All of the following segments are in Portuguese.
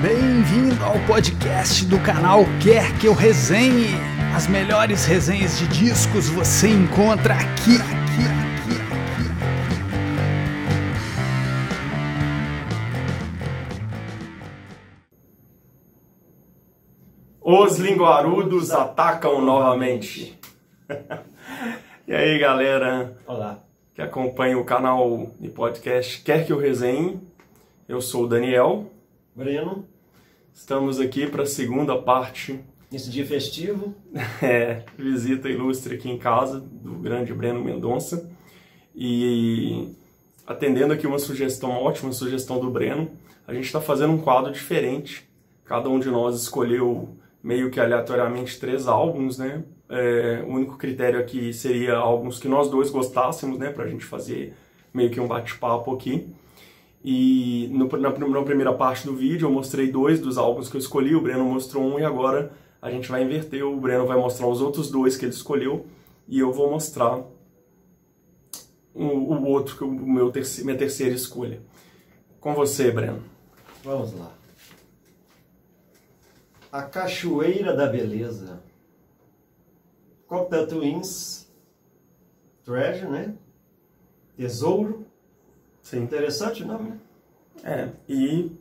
Bem-vindo ao podcast do canal Quer Que Eu Resenhe. As melhores resenhas de discos você encontra aqui, aqui, aqui, aqui. Os linguarudos atacam novamente. e aí, galera Olá. que acompanha o canal e podcast Quer Que Eu Resenhe. Eu sou o Daniel. Breno, Estamos aqui para a segunda parte, nesse dia festivo, é, visita ilustre aqui em casa do grande Breno Mendonça. E atendendo aqui uma sugestão, uma ótima sugestão do Breno, a gente está fazendo um quadro diferente. Cada um de nós escolheu meio que aleatoriamente três álbuns, né? É, o único critério aqui seria álbuns que nós dois gostássemos, né? Pra gente fazer meio que um bate-papo aqui. E no, na, na primeira parte do vídeo eu mostrei dois dos álbuns que eu escolhi, o Breno mostrou um e agora a gente vai inverter. O Breno vai mostrar os outros dois que ele escolheu e eu vou mostrar o, o outro, que o meu terci- minha terceira escolha. Com você, Breno. vamos lá. A Cachoeira da Beleza. Cocktail Twins. Treasure, né? Tesouro. Sim. Interessante o nome, né? É, e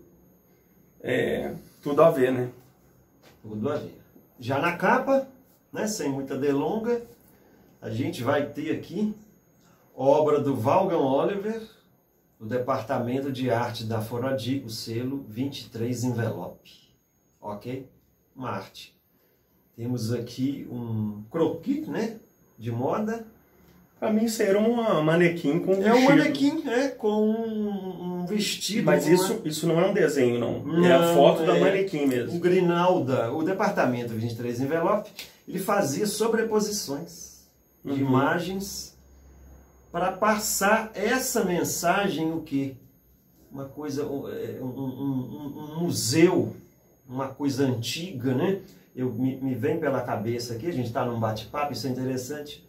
é, tudo a ver, né? Tudo a ver. Já na capa, né? Sem muita delonga, a gente vai ter aqui obra do Valgan Oliver, do Departamento de Arte da Foradi, o selo 23 Envelope. Ok? Uma arte. Temos aqui um croquis, né? De moda. Pra mim isso era uma manequim com É um vestido. manequim, é, com um, um vestido. Mas uma- isso, isso não é um desenho, não. é a Não, foto da é. manequim O mesmo. Grinalda, o departamento 23 envelope, ele fazia sobreposições de Uhum. imagens para passar essa mensagem o quê? Uma coisa, um, é, um- um- um- um museu, uma coisa antiga, né? Eu, me, me vem pela cabeça aqui, a gente está num bate-papo, isso é interessante.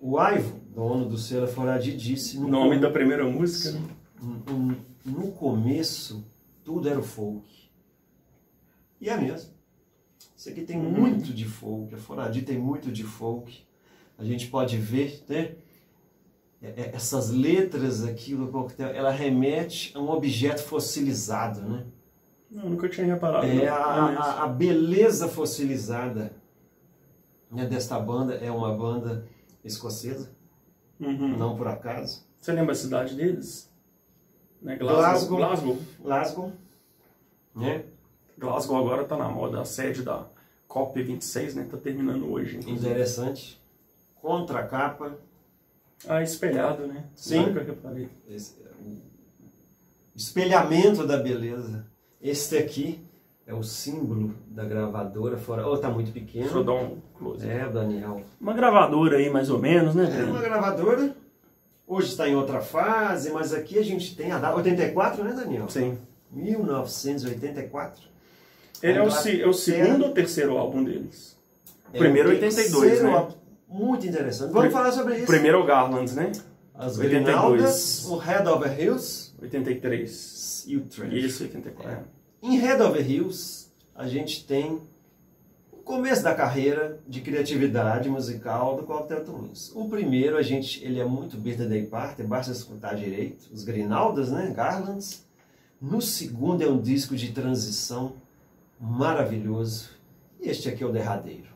O Aivo, dono do selo Foradi, disse no nome com- da primeira música, né? no, no começo, tudo era o folk. E é mesmo. Isso aqui tem Uhum. muito de folk, a Foradi tem muito de folk. A gente pode ver, né? É- é- Essas letras aqui do coquetel, ela remete a um objeto fossilizado, né? Não, nunca tinha reparado. É a, é a, a beleza fossilizada né, desta banda, é uma banda escocesa, Uhum. não por acaso. Você lembra a cidade deles? Né? Glasgow. Glasgow. Glasgow, né? Glasgow agora tá na moda, a sede da COP26, né? Tá terminando hoje. inclusive. Interessante. Contracapa. Ah, espelhado, né? Sim. Nunca reparei. Esse o espelhamento da beleza. Este aqui é o símbolo da gravadora fora. Oh, tá muito Deixa eu pequeno. dar um close. É, Daniel. Uma gravadora aí, mais ou menos, né, É uma gravadora. Hoje está em outra fase, mas aqui a gente tem a data 84, né, Daniel? Sim. 1984. Ele é o, se- é o segundo ou terceiro álbum deles? O primeiro é o 82, terceiro né? álbum. Muito interessante. Vamos falar sobre O isso. primeiro é o Garlands, né? As 82. Grinaldas, o Head Over Hills 83. e o Trash. Isso, 84. É. Em Head Over Hills, a gente tem o começo da carreira de criatividade musical do Cocktail Twins. O primeiro, a gente, ele é muito birthday party, basta escutar direito, os Grinaldas, né, Garlands. No segundo é um disco de transição maravilhoso. E este aqui é o derradeiro.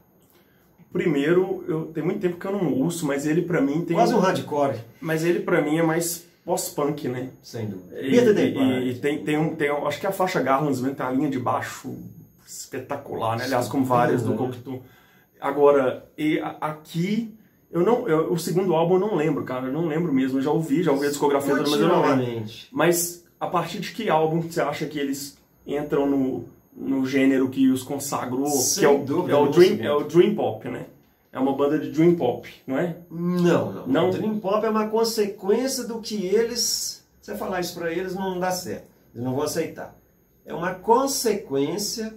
Primeiro, eu, tem muito tempo que eu não ouço, mas ele pra mim tem... Quase um hardcore, Mas ele pra mim é mais pós-punk, né? sem dúvida. E, e- party. e tem, tem um, tem um- acho que a faixa Garlands mesmo tem a linha de baixo espetacular, né? Aliás, como várias do Né? Cocteau. Agora, e a- aqui, eu não, eu- o segundo álbum eu não lembro, cara, eu não lembro mesmo. Eu já ouvi, já ouvi a discografia dele, mas eu não lembro. Mas a partir de que álbum você acha que eles entram no, no gênero que os consagrou? Sem que é o, dúvida, é o no Dream, é o Dream Pop, né? É uma banda de Dream Pop, não é? Não, não. Não? Dream Pop é uma consequência do que eles. Você falar isso pra eles não dá certo. Eles não vão aceitar. É uma consequência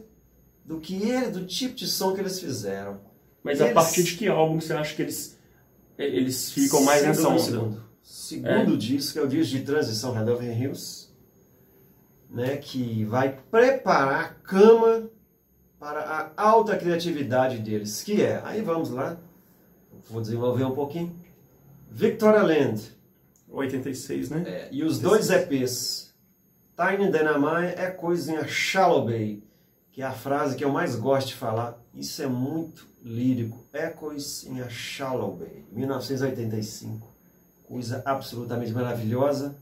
do que ele, do tipo de som que eles fizeram. Mas a Eles- partir de que álbum você acha que eles, eles ficam mais Sem nessa onda? Segundo, segundo disco é o disco de transição Red Over Hills. né, que vai preparar a cama para a alta criatividade deles, que é, aí vamos lá, vou desenvolver um pouquinho, Victoria Land. 86, né? É, e os dois EPs, Tiny Dynamite é coisinha Shallow Bay, que é a frase que eu mais gosto de falar. Isso é muito lírico. É coisinha Shallow Bay, 1985. Coisa absolutamente maravilhosa.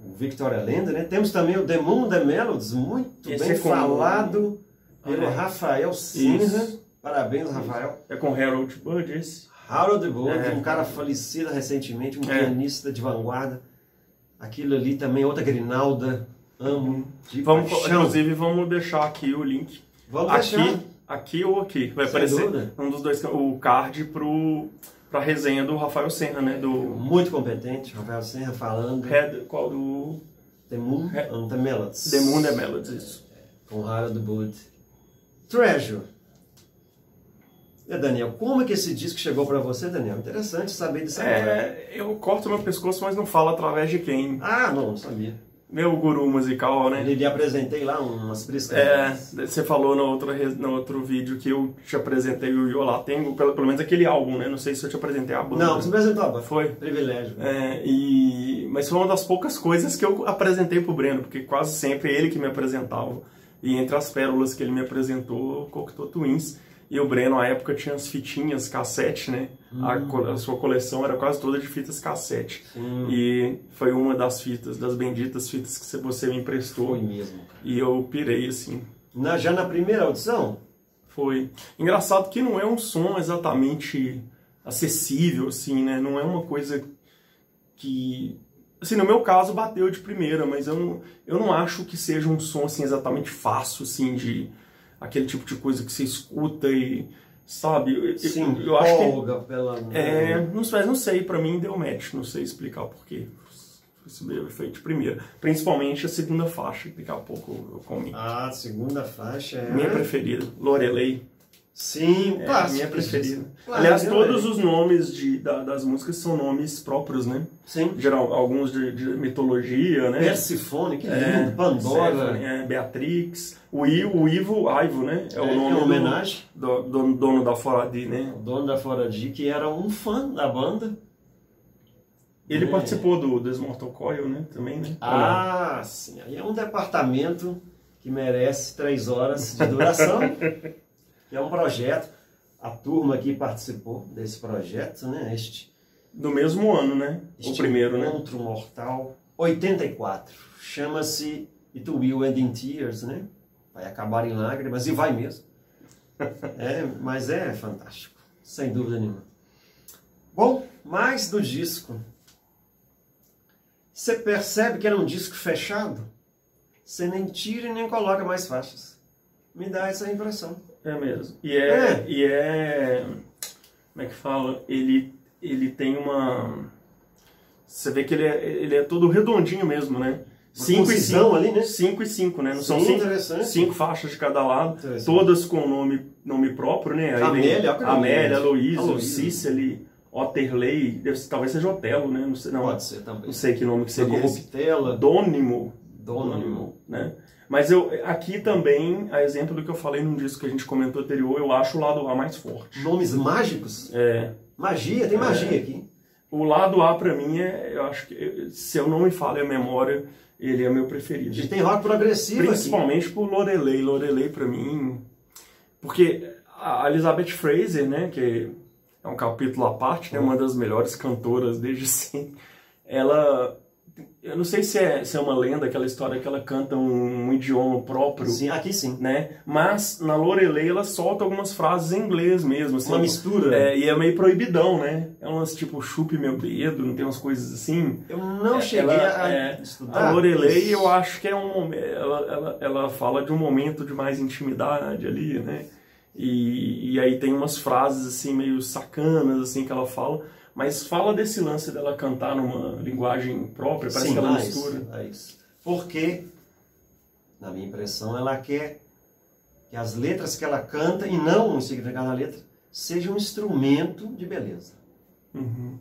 O Victoria Land, né? Temos também o The Moon The Melodies, muito Esse bem é falado pelo é. Rafael. Isso. Parabéns, Rafael. É com Harold Budd esse? Harold Wood, É. um cara falecido recentemente, um É. pianista de vanguarda. Aquilo ali também, outra Grinalda, amo. De Vamos, paixão. inclusive, vamos deixar aqui o link. Vamos aqui, deixar. aqui ou aqui. Vai Sem aparecer dúvida. um dos dois, o card pro, pra resenha do Rafael Senna, né? Do Muito competente, Rafael Serra falando. Red, qual do The Moon É. and the Melodies. The Moon The Melodies, isso. Com Harold Wood. Treasure. E Daniel, como é que esse disco chegou pra você, Daniel? Interessante saber disso agora. É, eu corto meu pescoço, mas não falo através de quem. Ah, não, não sabia. Meu guru musical, né? Ele lhe apresentei lá umas É, briscas. você falou no outro, no outro vídeo que eu te apresentei o Yolatengo, pelo, pelo menos aquele álbum, né? Não sei se eu te apresentei a banda. Não, você apresentou agora. Foi. Privilégio. É, e, mas foi uma das poucas coisas que eu apresentei pro Breno, porque quase sempre é ele que me apresentava. E entre as pérolas que ele me apresentou, o Cocteau Twins. E o Breno, na época, tinha as fitinhas cassete, né? A, co- a sua coleção era quase toda de fitas cassete. Sim. E foi uma das fitas, das benditas fitas que você me emprestou. Foi mesmo. cara. E eu pirei, assim. Na, já na primeira audição, Foi. Engraçado que não é um som exatamente acessível, assim, né? Não é uma coisa que. Assim, no meu caso bateu de primeira, mas eu não, eu não acho que seja um som assim exatamente fácil, assim, de aquele tipo de coisa que você escuta e. Sabe? Eu, eu- sim, eu acho que. pela... É, não sei, não sei, pra mim deu match, não sei explicar porquê. Isso veio feito de primeira. Principalmente a segunda faixa, que daqui a pouco eu comento. A segunda faixa é... Minha preferida, Lorelei. Sim, É, clássico. minha preferida. Claro, Aliás, eu todos leio. os nomes de, da- das músicas são nomes próprios, né? Sim. Geral, alguns de, de mitologia, né? Persifone, que lindo. É, Pandora. Perséfone, é, Beatrix. O, I, o Ivo, Ivo, né? É, É, o é nome uma do- homenagem. do, do dono da Foradi, né? O dono da Fora D, que era um fã da banda. Ele É. participou do Desmortal Coil, né? Também, né? Ah, sim. Aí é um departamento que merece três horas de duração. que é um projeto. A turma aqui participou desse projeto, né? Este, Do mesmo ano, né? o primeiro, né? Encontro Mortal 84. Chama-se It Will End in Tears, né? Vai acabar em lágrimas, e vai mesmo. É, mas é fantástico, sem dúvida nenhuma. Bom, mais do disco. Você percebe que era um disco fechado? Você nem tira e nem coloca mais faixas. Me dá essa impressão. É mesmo. E é, É. E é. Como é que fala? Ele, ele tem uma. Você vê que ele é, ele é todo redondinho mesmo, né? Uma 5 e concisão 5 ali, né? 5 e 5, né? Não são cinco, cinco faixas de cada lado, todas com nome, nome próprio, né? Aí Amélia, vem Amélia. Aloysio. Cícely, Otterley, deve talvez seja Otelo, né? Não sei, não, Pode ser também. não sei que nome que seria. Corruptela, Dônimo, Dônimo. né? Mas eu, aqui também, a exemplo do que eu falei num disco que a gente comentou anterior, eu acho o lado A mais forte. Nomes mágicos? É, Magia, tem magia aqui. o lado A pra mim é, eu acho que, se eu não me falha a memória, ele é meu A preferido. gente tem rock progressivo aqui. Principalmente por Lorelei. Lorelei pra mim, porque a Elizabeth Fraser, né, que é um capítulo à parte, né, uma das melhores cantoras desde sempre, ela eu não sei se é, se é uma lenda aquela história que ela canta um, um idioma próprio, Sim, aqui sim. né? Mas na Lorelei ela solta algumas frases em inglês mesmo, assim. Uma mistura. É, e é meio proibidão, né? É umas tipo chupe meu dedo, não tem umas coisas assim. Eu não É, cheguei ela- a é, estudar. A Lorelei eu acho que é um ela, ela, ela fala de um momento de mais intimidade ali, né? E, e aí tem umas frases assim meio sacanas assim que ela fala, mas fala desse lance dela cantar numa linguagem própria, parece Sim, que ela mais, mistura. mais. Porque, na minha impressão, ela quer que as letras que ela canta, e não o significado da letra, seja um instrumento de beleza. Uhum.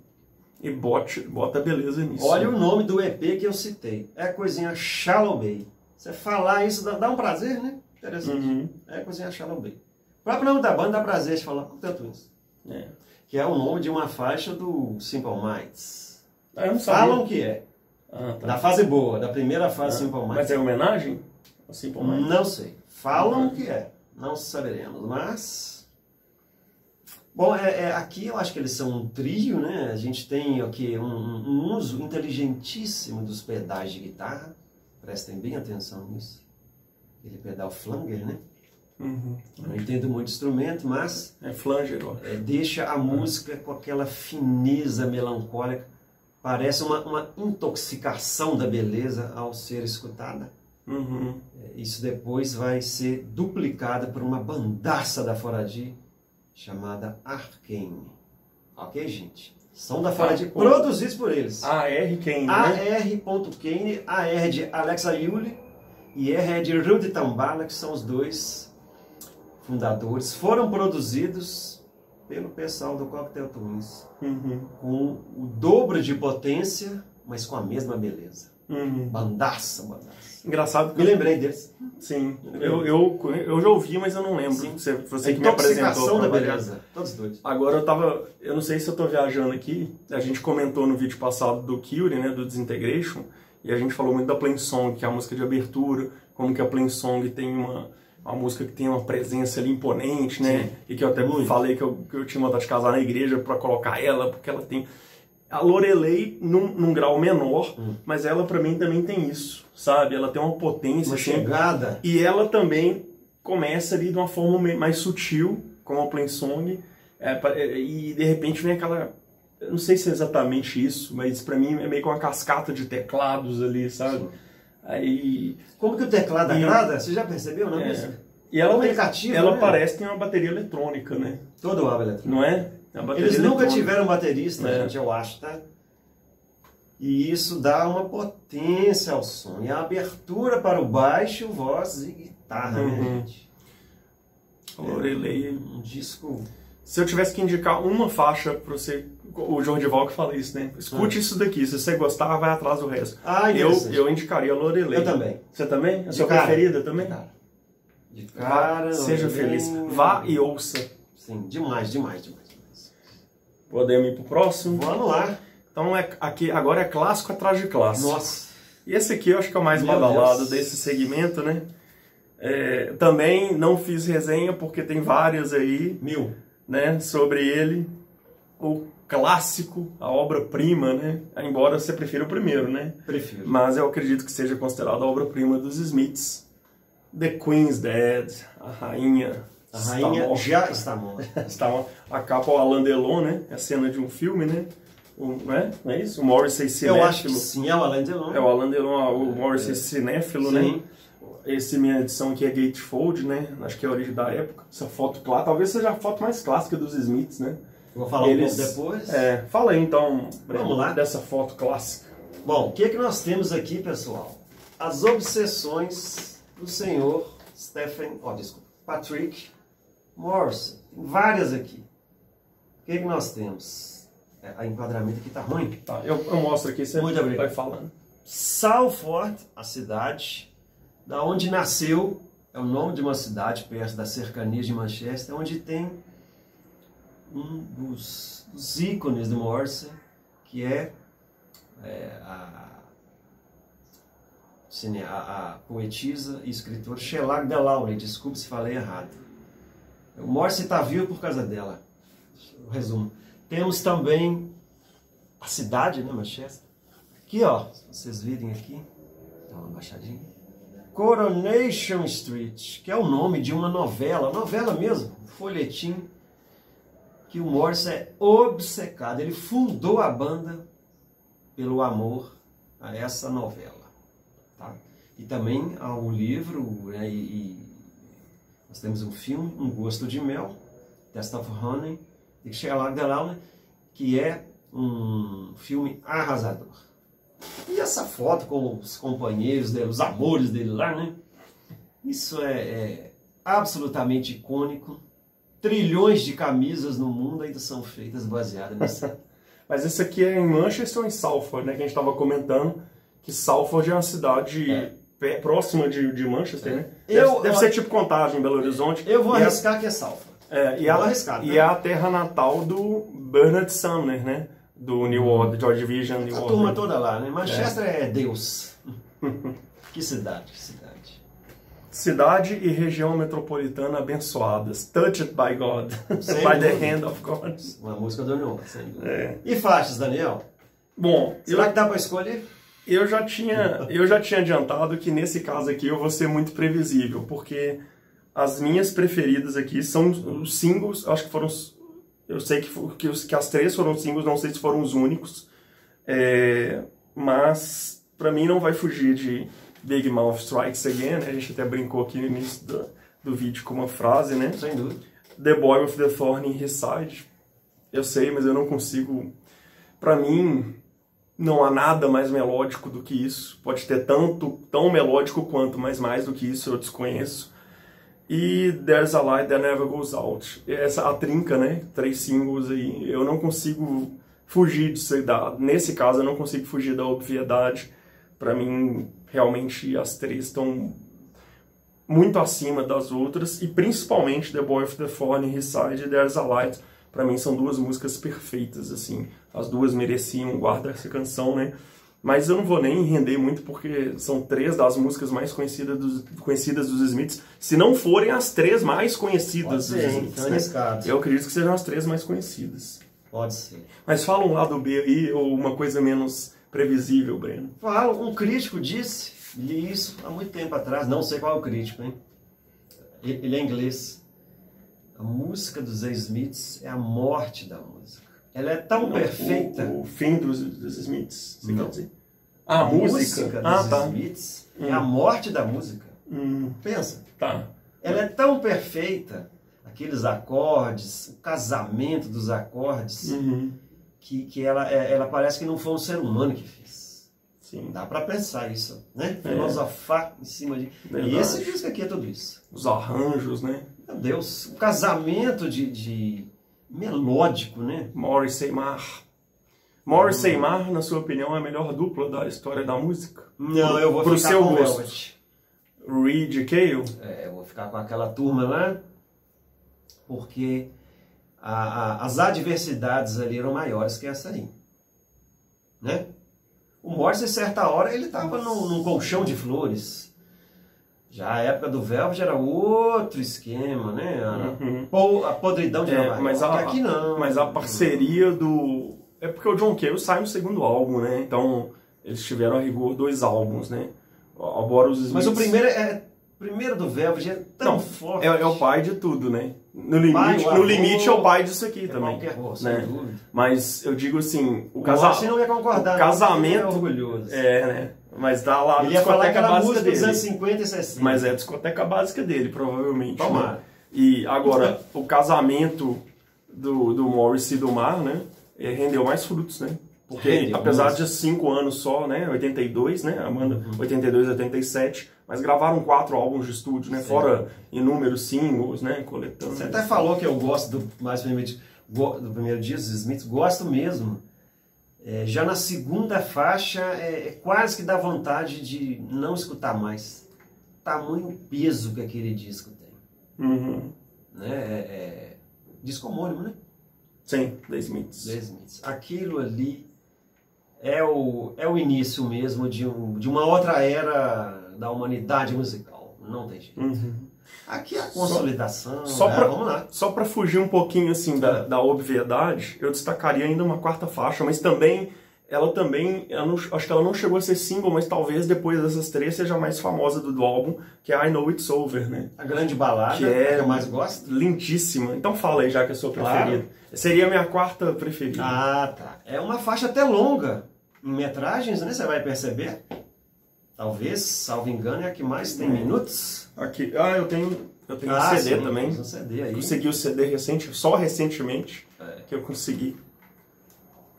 e bote, bota beleza nisso. Olha o nome do EP que eu citei. É coisinha Shallow Bay. Você falar isso dá, dá um prazer, né? Interessante. Uhum. É coisinha Shallow Bay. O próprio nome da banda dá prazer de falar com tanto isso. É. Que é o nome de uma faixa do Simple Minds. Ah, eu não sabia. Falam que é. Ah, tá. Da fase boa, da primeira fase Simple Minds. Mas é homenagem? ao Simple Minds? Não sei. Falam que é. Não saberemos, mas. Bom, é, é, aqui eu acho que eles são um trio, né? A gente tem aqui um, um uso inteligentíssimo dos pedais de guitarra. Prestem bem atenção nisso. Aquele pedal flanger, né? Uhum. Não entendo muito instrumento, mas É flanger, ó. é, deixa a música com aquela fineza melancólica. Parece uma, uma intoxicação da beleza ao ser escutada. Uhum. É, Isso depois vai ser duplicado por uma bandaça da Foradi chamada Arcane. Ok, gente? São da Foradi, Ah, produzidos por eles. AR Kane, né? AR.Kane, A é de Alexa Yuli e R é de Rudy Tambala, que são os dois fundadores. Foram produzidos pelo pessoal do Cocktail Twins Uhum. com o dobro de potência, mas com a mesma beleza. Uhum. Bandaça, bandaça. Engraçado que Me lembrei deles. Sim, eu, eu, eu já ouvi, mas eu não lembro. Sim. Você, você que me apresentou. da beleza. Todos dois. Agora eu tava. Eu não sei se eu tô viajando aqui. A gente comentou no vídeo passado do Curie, né? Do Disintegration. E a gente falou muito da Plain Song, que é a música de abertura. Como que a Plain Song tem uma. Uma música que tem uma presença ali imponente, né? Sim. E que eu até Muito. falei que eu, que eu tinha vontade de casar na igreja pra colocar ela, porque ela tem. A Lorelei num, num grau menor, Hum. mas ela pra mim também tem isso, sabe? Ela tem uma potência, Uma assim, chegada. e ela também começa ali de uma forma mais sutil, como a Plain Song, é, é, e de repente vem aquela. Eu não sei se é exatamente isso, mas pra mim é meio que uma cascata de teclados ali, sabe? Aí. Como que o teclado E- agrada? Você já percebeu, não é é, mesmo? e ela, Comunicativo, ela né? parece que tem uma bateria eletrônica, né? Todo álbum eletrônico. Não é? É Eles nunca tiveram baterista, É. gente, eu acho, tá? E isso dá uma potência ao som. E a abertura para o baixo, voz e guitarra, né, Uhum. gente? A Lorelei. Um disco. Se eu tivesse que indicar uma faixa pra você. O Jordival que fala isso, né? Escute isso daqui. Se você gostar, vai atrás do resto. Ah, eu, eu indicaria a Lorelei. Eu também. Você também? A De sua cara. preferida também? De cara. De Vá, cara. seja bem- feliz. Vá e ouça. Sim, demais, demais, demais. demais. Podemos ir pro próximo. Vamos lá. Então é, aqui, agora é clássico atrás de clássico. Nossa. E esse aqui eu acho que é o mais Meu badalado Deus. desse segmento, né? É, também não fiz resenha porque tem várias aí, Mil. né, sobre ele. O clássico, a obra-prima, né? Embora você prefira o primeiro, né? Prefiro. Mas eu acredito que seja considerado a obra-prima dos Smiths. The Queen's Dead, a rainha. A rainha morta. já está morta. Está uma- a capa ao Alain Delon, né? É a cena de um filme, né? O, não, é? não é isso? O Morrissey cinéfilo. Eu acho que sim, é o Alain Delon. É o Alain Delon, o Morrissey cinéfilo, né? Sim. Esse minha edição aqui é Gatefold, né? Acho que é a origem da época. Essa foto clara, talvez seja a foto mais clássica dos Smiths, né? Vou falar Eles- um pouco depois. É, fala aí então, Vamos lá. dessa foto clássica. Bom, o que, é que nós temos aqui, pessoal? As obsessões do senhor Stephen, ó, desculpa, Patrick Morrison. Tem várias aqui. O que, é que nós temos? É, a enquadramento aqui tá ruim. Tá, eu, eu mostro aqui, você Muito obrigado. vai falando. Salford, a cidade, da onde nasceu, é o nome de uma cidade perto das cercanias de Manchester, onde tem um dos, dos ícones do Morrison, que é, é, a, a, a poetisa e escritora Shelag Delaunay. Desculpe se falei errado. O Morrison está vivo por causa dela. O resumo. Temos também a cidade, né, Manchester? Aqui, ó, vocês virem aqui, dá uma baixadinha. Coronation Street, que é o nome de uma novela, novela mesmo, um folhetim, que o Morrison é obcecado. Ele fundou a banda pelo amor a essa novela. Tá? E também ao livro, né, e, e nós temos um filme, Um Gosto de Mel, Test of Honey, de Sherlock Delaunay, que é um filme arrasador. E essa foto com os companheiros dele, os amores dele lá, né? Isso é, é absolutamente icônico. Trilhões de camisas no mundo ainda são feitas baseadas nisso. Mas esse aqui é em Manchester ou em Salford, né? Que a gente estava comentando que Salford é uma cidade É. próxima de, de Manchester, né? Eu- deve, deve ser tipo Contagem, Belo Horizonte. Eu vou E a- arriscar que é Salford. É, e, Vou a, arriscar, e né? é a terra natal do Bernard Sumner, né? Do New Orleans, George Vision, New A Orleans. turma toda lá, né? Manchester é, Deus. que cidade, que cidade. Cidade e região metropolitana abençoadas. Touched by God. By the hand of God. Uma música do sem dúvida. É. E faixas, Daniel? Bom, eu, Será que dá pra escolher? eu, já tinha, eu já tinha adiantado que nesse caso aqui eu vou ser muito previsível, porque as minhas preferidas aqui são os singles, acho que foram. Eu sei que, que, os- que as três foram singles, não sei se foram os únicos. É, mas pra mim não vai fugir de Big Mouth Strikes Again. né? A gente até brincou aqui no início do, do vídeo com uma frase, né? Sem dúvida. The Boy with the Thorn in His Side. Eu sei, mas eu não consigo. Pra mim, não há nada mais melódico do que isso. Pode ter tanto, tão melódico quanto, mas mais do que isso eu desconheço. E There's a Light That Never Goes Out. Essa a trinca, né? Três singles aí. Eu não consigo fugir disso. Da, nesse caso, eu não consigo fugir da obviedade. Pra mim, realmente, as três estão muito acima das outras. E principalmente The Boy of the Thorn in His Side e There's a Light. Pra mim, são duas músicas perfeitas, assim. As duas mereciam guardar essa canção, né? Mas eu não vou nem render muito porque são três das músicas mais conhecidas dos, conhecidas dos Smiths, se não forem as três mais Pode conhecidas dos ser? Smiths. Né? Eu acredito que sejam as três mais conhecidas. Pode ser. Mas fala um lado B aí, ou uma coisa menos previsível, Breno. Fala, um crítico disse, li isso há muito tempo atrás, não sei qual é o crítico, hein? Ele é inglês. A música dos Smiths é a morte da música. Ela é tão Não, perfeita. O, o fim dos, dos Smiths, você Não. quer dizer? Ah, a música? dos Ah, tá. Smiths é Hum. a morte da música. Hum, Pensa. tá. Ela é tão perfeita, aqueles acordes, o casamento dos acordes, Uhum. Que, que ela, é- ela parece que não foi um ser humano que fez. Sim. Dá pra pensar isso, né? É. Filosofar em cima de. Verdade. E esse disco aqui é tudo isso. Os arranjos, né? Meu Deus, o casamento de, de melódico, né? Morrissey Mar. Morrissey Mar, na sua opinião, é a melhor dupla da história da música? Não, eu vou Pro ficar seu com gosto. Velvet. Reed e Cale? É, eu vou ficar com aquela turma lá, porque a- a- as adversidades ali eram maiores que essa aí. Né? O Morrison, em certa hora, ele estava num, num colchão de flores. Já a época do Velvet era outro esquema, né? Uhum. a podridão de É, Nova York. mas a- aqui não. Mas a parceria do. É porque o John Cale sai no segundo álbum, né? Então eles tiveram a rigor dois álbuns, né? Agora os Smiths... Mas o primeiro é. o primeiro do Velvet é tão Não, forte. É, é o pai de tudo, né? No limite, Pai, o no limite é o pai disso aqui É também. qualquer coisa, né? sem dúvida. Mas eu digo assim, o O casal. Morrison não ia concordar. o não, casamento- é orgulhoso. É, né? Mas dá lá Ele ia falar aquela básica música dos anos dele. 50 e 60. Mas é a discoteca básica dele, provavelmente. né? Tomara. E agora, o casamento do, do Morris e do Mar, né? eh, Rendeu mais frutos, né? Porque apesar mais. de cinco anos só, né? 82, né? Amanda, 82, 87, mas gravaram quatro álbuns de estúdio, né? Sim. Fora inúmeros singles, né? Coletando. Você até falou que eu gosto do mais primeiro, go- do primeiro dia dos Smiths, gosto mesmo. É, já na segunda faixa é, é quase que dá vontade de não escutar mais. Tamanho peso que aquele disco tem. Uhum. Né? É, é, disco homônimo, né? Sim, The Smiths. The Smiths. Aquilo ali é o, é o início mesmo de, um, de uma outra era da humanidade musical. Não tem jeito. Uhum. Aqui é a consolidação. só é, pra- Vamos lá. Só para fugir um pouquinho assim da, da obviedade, eu destacaria ainda uma quarta faixa, mas também ela também, eu não- acho que ela não chegou a ser single, mas talvez depois dessas três seja a mais famosa do, do álbum, que é I Know It's Over, né? A grande balada, Que é- que eu mais gosto. Lindíssima. Então fala aí já que é a sua Claro. preferida. Seria a minha quarta preferida. Ah, tá. É uma faixa até longa. Em metragens, né? Você vai perceber. Talvez, salvo engano, é a que mais tem minutos. Aqui, ah, eu tenho, eu tenho ah, um CD sim, também. Um CD aí. Consegui o CD recente, só recentemente É. que eu consegui.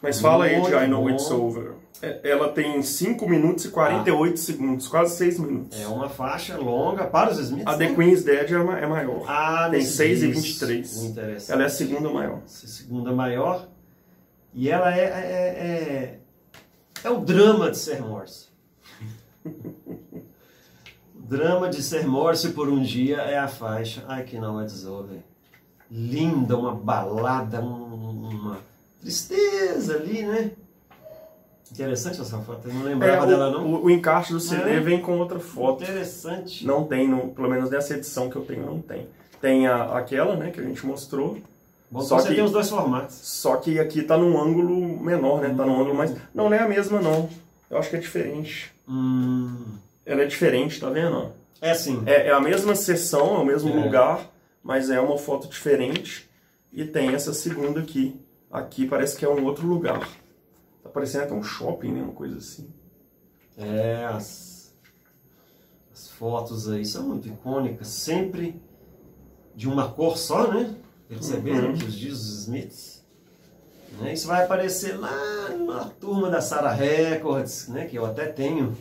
Mas fala aí de I Know bom. It's Over. É, Ela tem 5 minutos e 48 segundos, quase 6 minutos. É uma faixa longa para os Smiths. A The né? Queen's Dead é, é maior. Ah, tem nesse 6 e disco. 23. Interessante. Ela é a segunda maior. Essa segunda maior. E ela é, é, é, é o drama de ser Morse. o drama de ser Morse por um dia é a faixa I Cannot Over. Linda, uma balada, um, uma tristeza ali, né? Interessante essa foto, eu não lembrava É, o, dela não. O, o encaixe do CD É. vem com outra foto. Interessante. Não tem, no, pelo menos nessa edição que eu tenho, não tem. Tem a, aquela, né, que a gente mostrou. Bom, Só você que- tem os dois formatos. Só que aqui tá num ângulo menor, né? Tá num ângulo mais. Não, não é a mesma, não. Eu acho que é diferente. Hum, Ela é diferente, tá vendo? é assim. É, é a mesma sessão, é o mesmo É. lugar, mas é uma foto diferente. E tem essa segunda aqui. Aqui parece que é um outro lugar. Tá parecendo até um shopping, né? Uma coisa assim. É, as, as fotos aí são muito icônicas, sempre de uma cor só, né? Perceberam Uhum. que os Jesus Smiths. Né? Isso vai aparecer lá na turma da Sarah Records, né? Que eu até tenho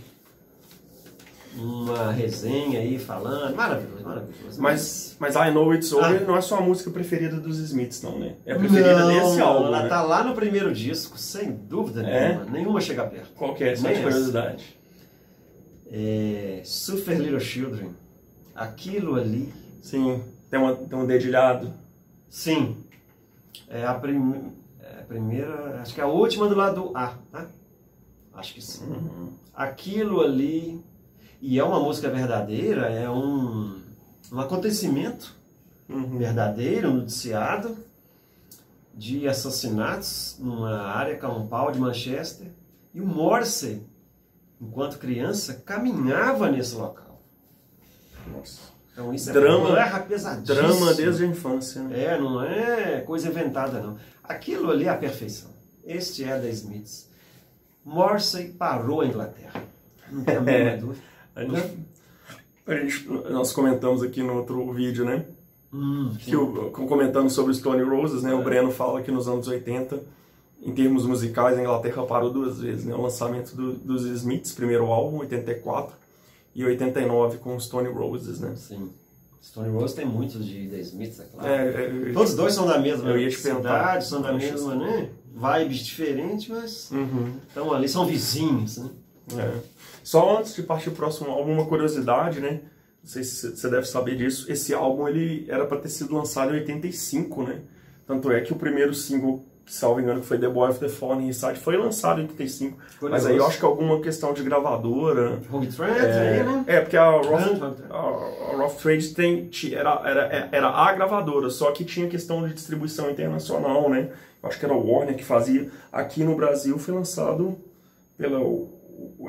uma resenha aí falando. Maravilhoso, maravilhoso. Mas, mas I Know It's Over Ah. não é sua música preferida dos Smiths, não, né? É a preferida não, desse álbum, Ela né? tá lá no primeiro disco, sem dúvida É? nenhuma. Nenhuma chega perto. Qual que é? Essa. curiosidade. É, Super Little Children. Aquilo ali Sim, tem, uma, tem um dedilhado. Sim. É a, prim... é a primeira, acho que é a última do lado A, né? Acho que sim. Uhum. Aquilo ali, e é uma música verdadeira, é um, um acontecimento Uhum. verdadeiro, noticiado, de assassinatos numa área campal de Manchester. E o Morrissey, enquanto criança, caminhava nesse local. Nossa. Então isso é Drama- guerra pesadíssima. Drama desde a infância, né? É, não é coisa inventada, não. Aquilo ali é a perfeição. Este é da Smiths. Morrissey parou a Inglaterra. Não tem a É. dúvida. A gente, a gente- nós comentamos aqui no outro vídeo, né? Hum, Que o, comentando sobre os Stone Roses, né? O É. Breno fala que nos anos 80, em termos musicais, a Inglaterra parou duas vezes, né? O lançamento do- dos Smiths, primeiro álbum, 84, e 89 com os Stone Roses, né? Sim. Stone Rose tem muitos de The Smiths, é claro. É, é, Todos dois são da mesma Eu ia te cidade, são da mesma, né? Vibes diferentes, mas Uhum. estão ali, são vizinhos, né? É. Só antes de partir pro próximo álbum, uma curiosidade, né? Não sei se você deve saber disso. Esse álbum ele era para ter sido lançado em 85, né? Tanto é que o primeiro single, que salvo engano, que foi The Boy of the Fallen Inside, foi lançado em 85. Mas aí eu acho que alguma questão de gravadora. Rogue Trent É, né? é, porque a Rough, Trade. a, a Rough Trade tem, era, era, era a gravadora, só que tinha questão de distribuição internacional, né? Eu acho que era o Warner que fazia. Aqui no Brasil foi lançado pela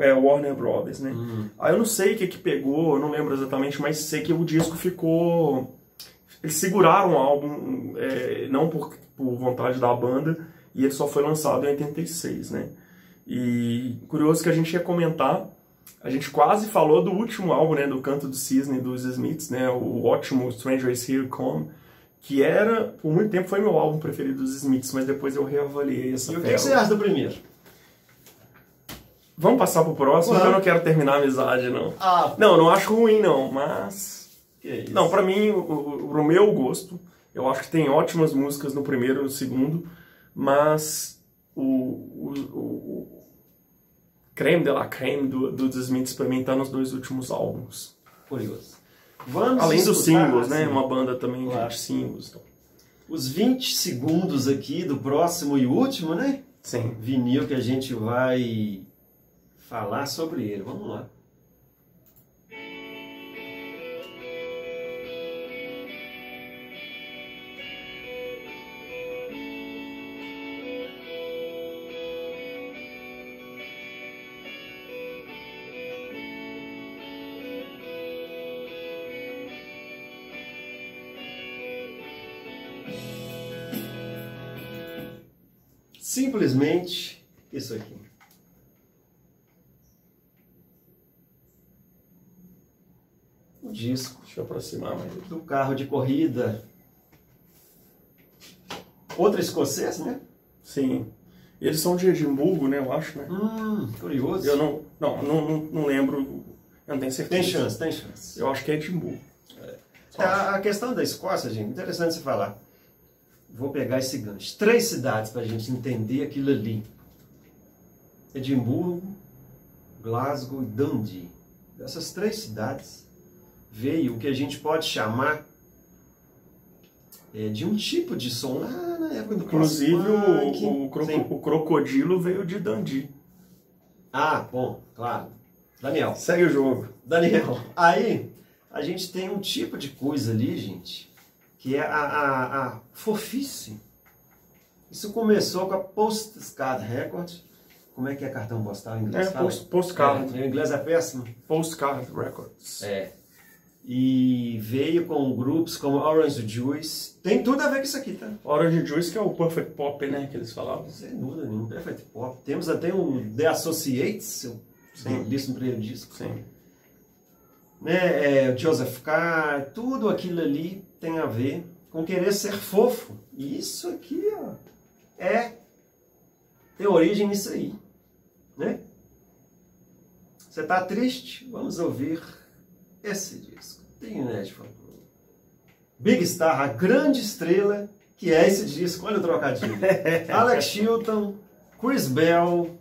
é, Warner Brothers, né? Uhum. Aí eu não sei o que que pegou, eu não lembro exatamente, mas sei que o disco ficou... Eles seguraram o álbum, é, não por, por vontade da banda, e ele só foi lançado em 86, né? E curioso que a gente ia comentar, a gente quase falou do último álbum, né, do Canto do Cisne dos Smiths, né, o ótimo Stranger is Here Come, que era, por muito tempo foi meu álbum preferido dos Smiths, mas depois eu reavaliei essa E o que, que você acha do primeiro? Vamos passar pro próximo, porque eu não quero terminar a amizade, não. Ah, Não, não acho ruim, não, mas... que isso? Não, pra mim, o, meu gosto, eu acho que tem ótimas músicas no primeiro e no segundo, mas o, o, o, o creme de la creme do, do The Smiths pra mim tá nos dois últimos álbuns. Curioso. Vamos Além dos singles, né? assim, Uma banda também Claro. de singles. então. Os 20 segundos aqui do próximo e último, né? Sim. Vinil que a gente vai falar sobre ele. Vamos lá. Simplesmente isso aqui. O disco Deixa eu aproximar mais. do carro de corrida. Outra escocês, né? Sim. Eles são de Edimburgo, né? Eu acho, né? Hum, curioso. Eu não, não, não, não, lembro. Eu não tenho certeza. Tem chance, tem chance. Eu acho que é Edimburgo. Só A, a questão da Escócia, gente, interessante se falar. vou pegar esse gancho. Três cidades para a gente entender aquilo ali: Edimburgo, Glasgow e Dundee. Dessas três cidades veio o que a gente pode chamar é, de um tipo de som lá na época do Inclusive, o, o, croco- Sim. o crocodilo veio de Dundee. Ah, bom, claro. Daniel. Segue o jogo. Daniel, aí a gente tem um tipo de coisa ali, gente, que é a, a, a fofice. Isso começou com a Postcard Record. Como é que é cartão postal em inglês? É, post- postcard. É, meu inglês é péssimo. Postcard Records. É. E veio com grupos como Orange Juice. Tem tudo a ver com isso aqui, tá? Orange Juice, que é o Perfect Pop, né? Que eles falavam. Sem dúvida nenhuma. Perfect Pop. Temos até o The Associates, eu Sim. disse no primeiro disco. Sim. né, é, Joseph Carr, tudo aquilo ali tem a ver com querer ser fofo. E isso aqui, ó, é tem origem nisso aí, né? Você tá triste? Vamos ouvir esse disco. Tem National Big Star, a grande estrela que é esse disco. Olha o trocadilho. Alex Chilton, Chris Bell,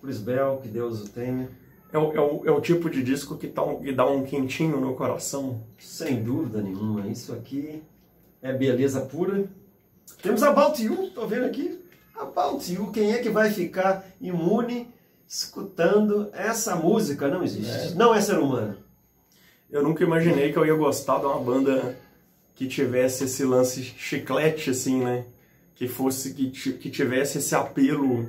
Chris Bell, que Deus o tenha. É o, é, o, é o tipo de disco que, tá, um- que dá um quentinho no coração. Sem dúvida nenhuma, isso aqui é beleza pura. Temos About You, tô vendo aqui. About You, quem é que vai ficar imune escutando essa música? Não existe. Não é ser humano. Eu nunca imaginei que eu ia gostar de uma banda que tivesse esse lance chiclete, assim, né? Que fosse, que, que tivesse esse apelo,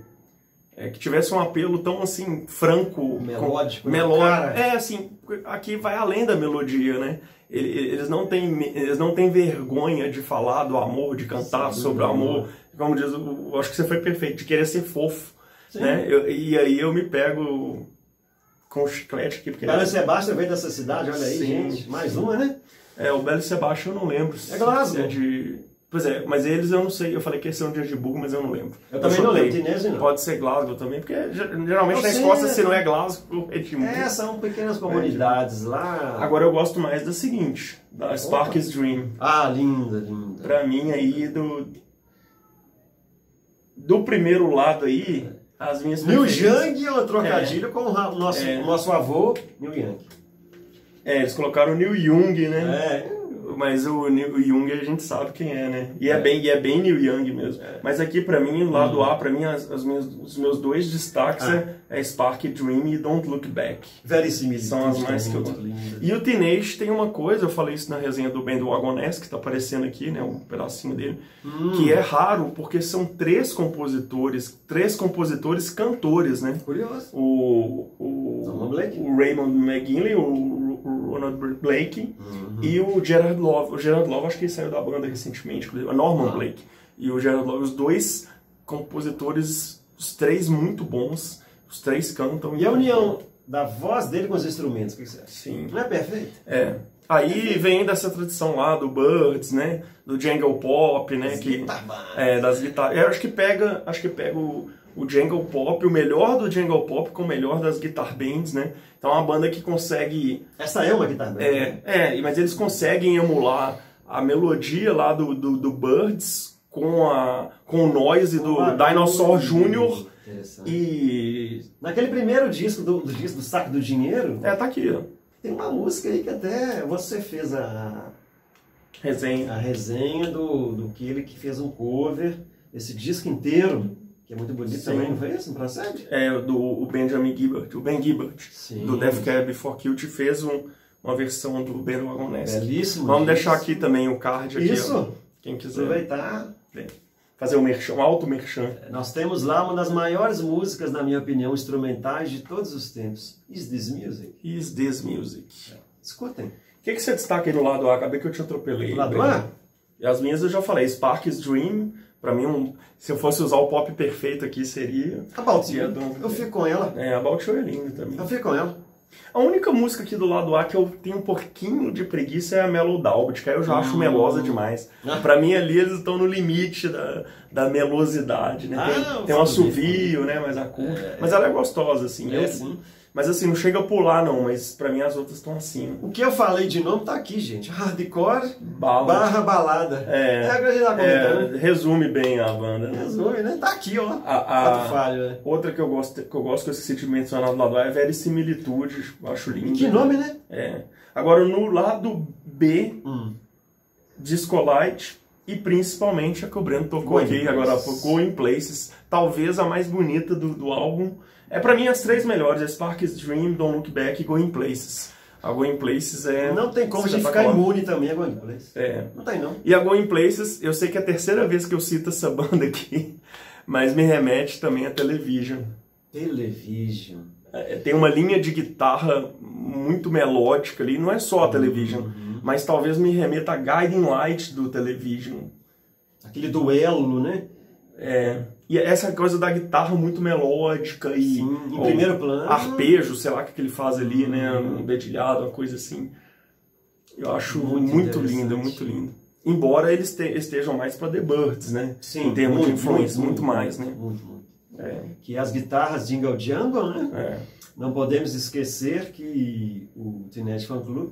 é, que tivesse um apelo tão, assim, franco. Melódico, com- né? Melódico. Cara. É, assim, aqui vai além da melodia, né? Ele- Eles não têm, eles não têm vergonha de falar do amor, de cantar Sem sobre o amor. Como diz, o- eu acho que você foi perfeito, de querer ser fofo, Sim. né? Eu- e aí eu me pego com chiclete aqui, porque... Bela Sebastião veio dessa cidade, olha aí, Sim. gente. Mais uma, né? É, o Belo Sebastião eu não lembro. É Glasgow. É de... Pois é, mas eles eu não sei. Eu falei que esse é um de Edimburgo, mas eu não lembro. Eu também não lembro, Tinese não. Pode ser Glasgow também, porque ge- geralmente Eu na sei, Escócia, né? se não é Glasgow, é Edimburgo. É, são pequenas comunidades lá. Agora eu gosto mais da seguinte, da Sparks Dream. Ah, linda, linda. Pra mim aí, do... Do primeiro lado aí, as minhas preferidas- Young é uma trocadilho com o nosso, É. nosso avô, Neil Young. É, eles colocaram o Neil Young, né? É, Mas o Neil Young a gente sabe quem é, né? E é, bem, e é bem Neil Young mesmo. Mas aqui pra mim, lado Uhum. A, pra mim, as, as minhas, os meus dois destaques Ah. é, é Spark Dream e Don't Look Back. verissimilitude. São as mais que eu gosto. E o Teenage tem uma coisa, eu falei isso na resenha do Ben do Wagonés, que tá aparecendo aqui, né? Um pedacinho dele. Hum. Que é raro, porque são três compositores, três compositores cantores, né? Curioso. O, o, o Raymond McGinley, o, o Ronald Blake Uhum. e o Gerard Love. O Gerard Love acho que ele saiu da banda recentemente, inclusive, o Norman Ah. Blake. E o Gerard Love, os dois compositores, os três muito bons, os três cantam. E a união da voz dele com os instrumentos, o que você acha? Sim. Não é perfeito? É. Aí vem dessa tradição lá do Birds, né? Do Jangle Pop, né? As que, guitar bands. é, das guitarras. Eu acho que pega, acho que pega o, o Jangle Pop, o melhor do Jangle Pop com o melhor das guitar bands, né? Então é uma banda que consegue Essa é uma guitarra band. É, é, mas eles conseguem emular a melodia lá do, do, do Birds com, a, com o noise do Ah, Dinosaur Jr. E. Naquele primeiro disco do, do disco do Saco do Dinheiro, É, tá aqui, ó. tem uma música aí que até você fez a, Resenha. a resenha do, do que ele que fez um cover, esse disco inteiro, que é muito bonito Sim. também, não foi isso? Não procede? É, do o Benjamin Gibbard, o Ben Gibbard, Sim. do Death Cab for Cute, fez um, uma versão do Ben Wagonese. Belíssimo. Vamos deixar aqui também o card aqui, ó. Isso. Quem quiser Aproveitar. fazer o merchan, um alto merchan. Nós temos lá uma das maiores músicas, na minha opinião, instrumentais de todos os tempos. Is This Music? Is This Music. Escutem. O que, que você destaca aí no lado A? Acabei que eu te atropelei. Lado Ben. A? E as minhas eu já falei, Sparks Dream, pra mim, um, se eu fosse usar o pop perfeito aqui, seria. About a You. Eu fico com ela. É, About You é lindo também. Eu fico com ela. A única música aqui do lado A que eu tenho um pouquinho de preguiça é a Mellow Dalbert, que aí eu já acho Hum. melosa demais. Ah. Pra mim ali eles estão no limite da, da melosidade, né? Ah, Tem, eu tem um assovio, né? Mais acústico. Mas ela é gostosa, assim. É, eu, sim. Mas assim, não chega a pular não, mas pra mim as outras estão acima. O que eu falei de nome tá aqui, gente. Hardcore Bala. barra balada. É, é a grande da é, né? resume bem a banda. Né? Resume, né? Tá aqui, ó. A, a- Fato falho, né? outra que eu gosto, que eu gosto que eu esqueci de mencionar do lado A é Verisimilitude, eu acho lindo. Que nome, né? É. Agora no lado B, Hum. Discolite e principalmente a que o Breno tocou Going aqui agora Places. pouco, Going Places, talvez a mais bonita do, do álbum. É pra mim as três melhores, é Spark's Dream, Don't Look Back e Going Places. A Going Places é Não tem como a gente ficar espetacular. imune também a Going Place. É. Não tem, não. E a Going Places, eu sei que é a terceira vez que eu cito essa banda aqui, mas me remete também a Television. Television. É, tem uma linha de guitarra muito melódica ali, não é só a Television, mas talvez me remeta a Guiding Light do Television. Aquele duelo, né? É, e essa coisa da guitarra muito melódica e Sim, em primeiro plano. arpejo, sei lá o que ele faz ali, né, um dedilhado, uma coisa assim. Eu acho Muito muito, lindo, muito lindo. Embora eles te- estejam mais para The Birds, né? Sim, em termos muito, de influência, muito, muito, mais, né? Muito, muito. É, Que as guitarras Jingle Jangle, né? é. Não podemos esquecer que o Teenage Fan Club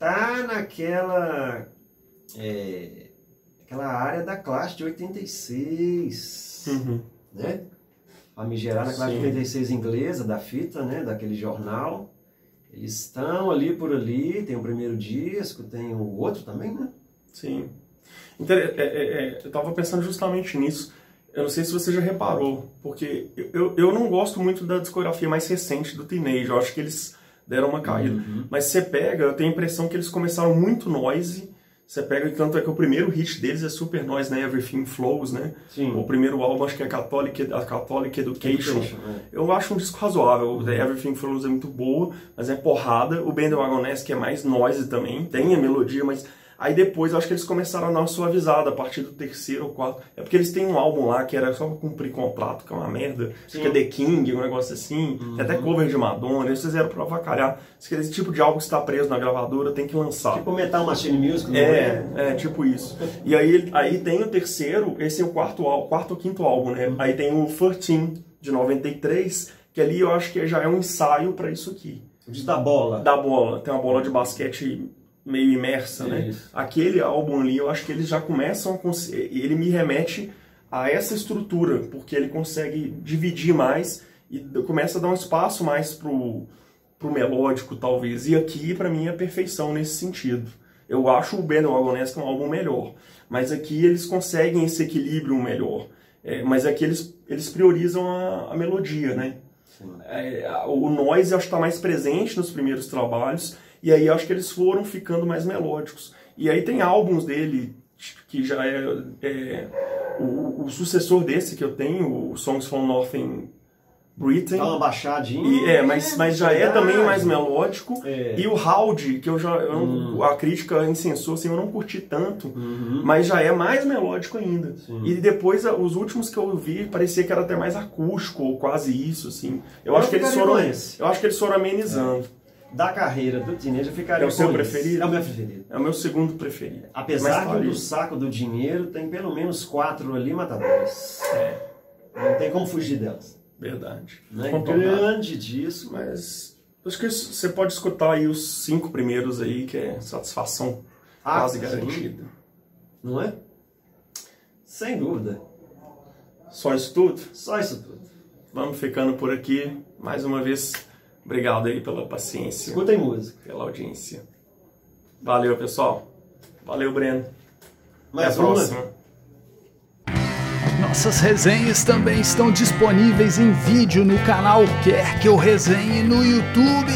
tá naquela é, aquela área da classe de 86, Uhum. né? Famigerada classe de Sim. 86 inglesa, da fita, né? Daquele jornal. Eles estão ali por ali, tem o primeiro disco, tem o outro também, né? Sim. Então, é, é, eu tava pensando justamente nisso. Eu não sei se você já reparou, porque eu, eu, eu não gosto muito da discografia mais recente do Teenage. Eu acho que eles deram uma caída. Uhum. Mas você pega, eu tenho a impressão que eles começaram muito noise. Você pega, tanto é que o primeiro hit deles é super noise, né? Everything Flows, né? Sim. O primeiro álbum acho que é Catholic, a Catholic Education. Education, é. Eu acho um disco razoável. The Everything Flows é muito boa, mas é porrada. O Bandwagon Nest, que é mais noise também, tem a melodia, mas aí depois eu acho que eles começaram a dar uma suavizada a partir do terceiro ou quarto. É porque eles têm um álbum lá que era só pra cumprir contrato, que é uma merda. Acho que é The King, um negócio assim. Tem até cover de Madonna. Eles fizeram pra avacalhar. Esse tipo de álbum que está preso na gravadora tem que lançar. Tipo Metal Machine Music, não É, é, tipo isso. E aí, aí tem o terceiro, esse é o quarto, quarto ou quinto álbum, né? Aí tem o 13, de 93, que ali eu acho que já é um ensaio pra isso aqui. Da bola. Da bola, tem uma bola de basquete meio imersa, né? Isso. Aquele álbum ali, eu acho que eles já começam a... Ele me remete a essa estrutura, porque ele consegue dividir mais e começa a dar um espaço mais pro, pro melódico, talvez. E aqui, pra mim, é a perfeição nesse sentido. Eu acho o Ben Wagonese um álbum melhor, mas aqui eles conseguem esse equilíbrio melhor. É, mas aqui eles, eles priorizam a, a melodia, né? É, o noise acho que está mais presente nos primeiros trabalhos, e aí acho que eles foram ficando mais melódicos. E aí tem álbuns dele que já é, é, o, o sucessor desse que eu tenho, o Songs from Northern Britain. Dá uma baixadinha. E, é, mas, mas já é também mais melódico. É. E o Howdy, que eu já. eu não- A crítica incensou, assim, eu não curti tanto. Uhum. Mas já é mais melódico ainda. Sim. E depois, os últimos que eu vi, parecia que era até mais acústico, ou quase isso, assim. Eu, Eu acho que eles foram. Eu acho que eles foram amenizando. Da carreira do eu ficaria É o seu preferido? É o meu preferido. É o meu segundo preferido. Apesar que tá do saco do dinheiro tem pelo menos quatro ali matadores. É, Não tem como fugir delas. verdade. Né? Contornado. Grande disco. Mas. Acho que você pode escutar aí os cinco primeiros aí, que é satisfação Ah, quase garantida. Não é? Sem dúvida. Só isso tudo? Só isso tudo. Vamos ficando por aqui. Mais uma vez, obrigado aí pela paciência, Escutem música. pela audiência. Valeu, pessoal. Valeu, Breno. Mais Até a uma. próxima. Nossas resenhas também estão disponíveis em vídeo no canal Quer Que Eu Resenhe no YouTube.